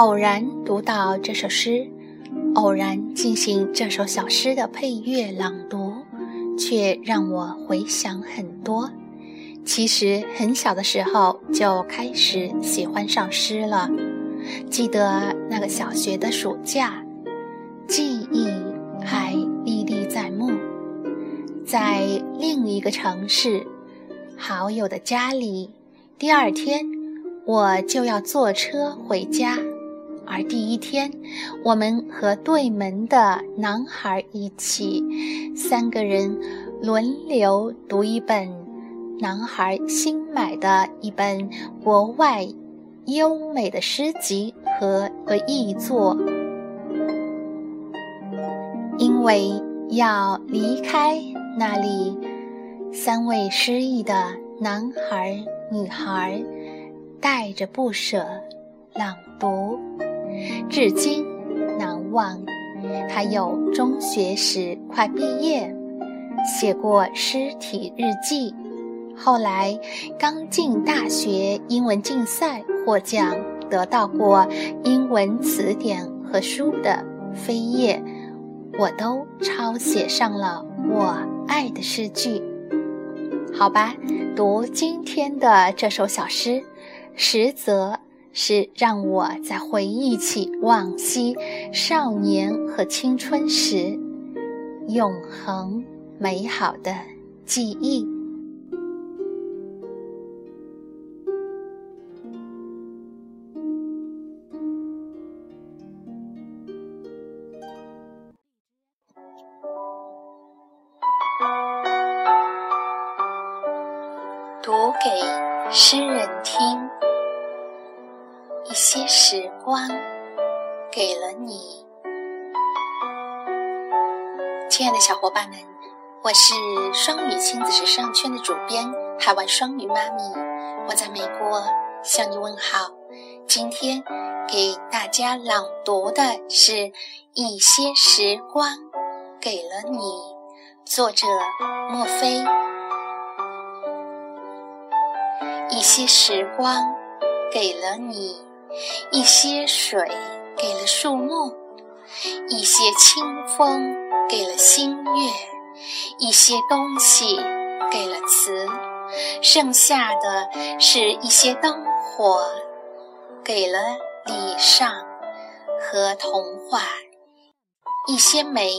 偶然读到这首诗，偶然进行这首小诗的配乐朗读，却让我回想很多。其实很小的时候就开始喜欢上诗了。记得那个小学的暑假，记忆还历历在目。在另一个城市，好友的家里，第二天我就要坐车回家。而第一天，我们和对门的男孩一起，三个人轮流读一本男孩新买的一本国外优美的诗集和个译作。因为要离开那里，三位失意的男孩、女孩带着不舍朗读。至今难忘。还有中学时快毕业，写过诗体日记。后来刚进大学，英文竞赛获奖，得到过英文词典和书的扉页，我都抄写上了我爱的诗句。好吧，读今天的这首小诗，实则。是让我在回忆起往昔少年和青春时永恒美好的记忆。读给诗人听。一些时光给了你，亲爱的小伙伴们，我是双语亲子时尚圈的主编海外双语妈咪，我在美国向你问好。今天给大家朗读的是一些时光给了你，作者莫非。一些时光给了你。一些水给了树木，一些清风给了星月，一些东西给了词，剩下的是一些灯火给了礼尚和童话，一些梅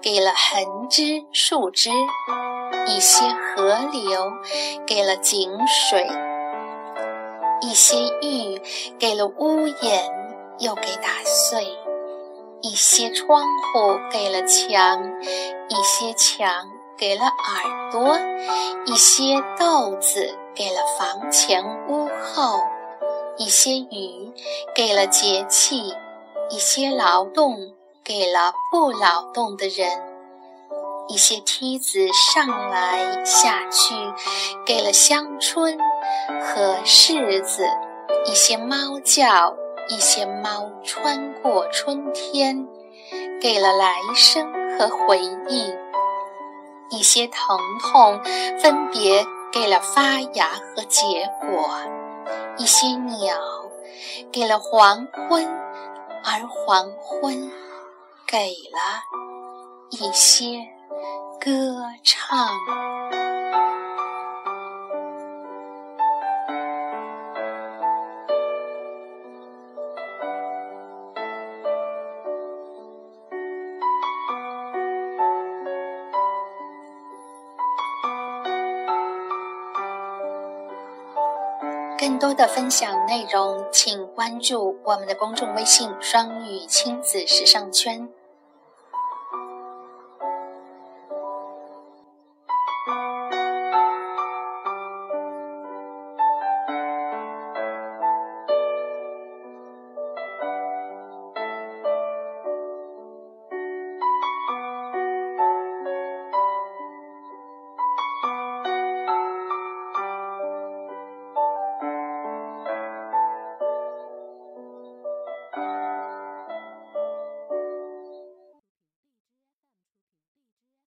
给了横枝竖枝，一些河流给了井水。一些玉给了屋檐，又给打碎；一些窗户给了墙，一些墙给了耳朵；一些豆子给了房前屋后；一些雨给了节气；一些劳动给了不劳动的人；一些梯子上来下去给了乡村。和柿子，一些猫叫，一些猫穿过春天，给了来生和回忆；一些疼痛，分别给了发芽和结果；一些鸟，给了黄昏，而黄昏，给了一些歌唱。更多的分享内容，请关注我们的公众微信“双语亲子时尚圈”。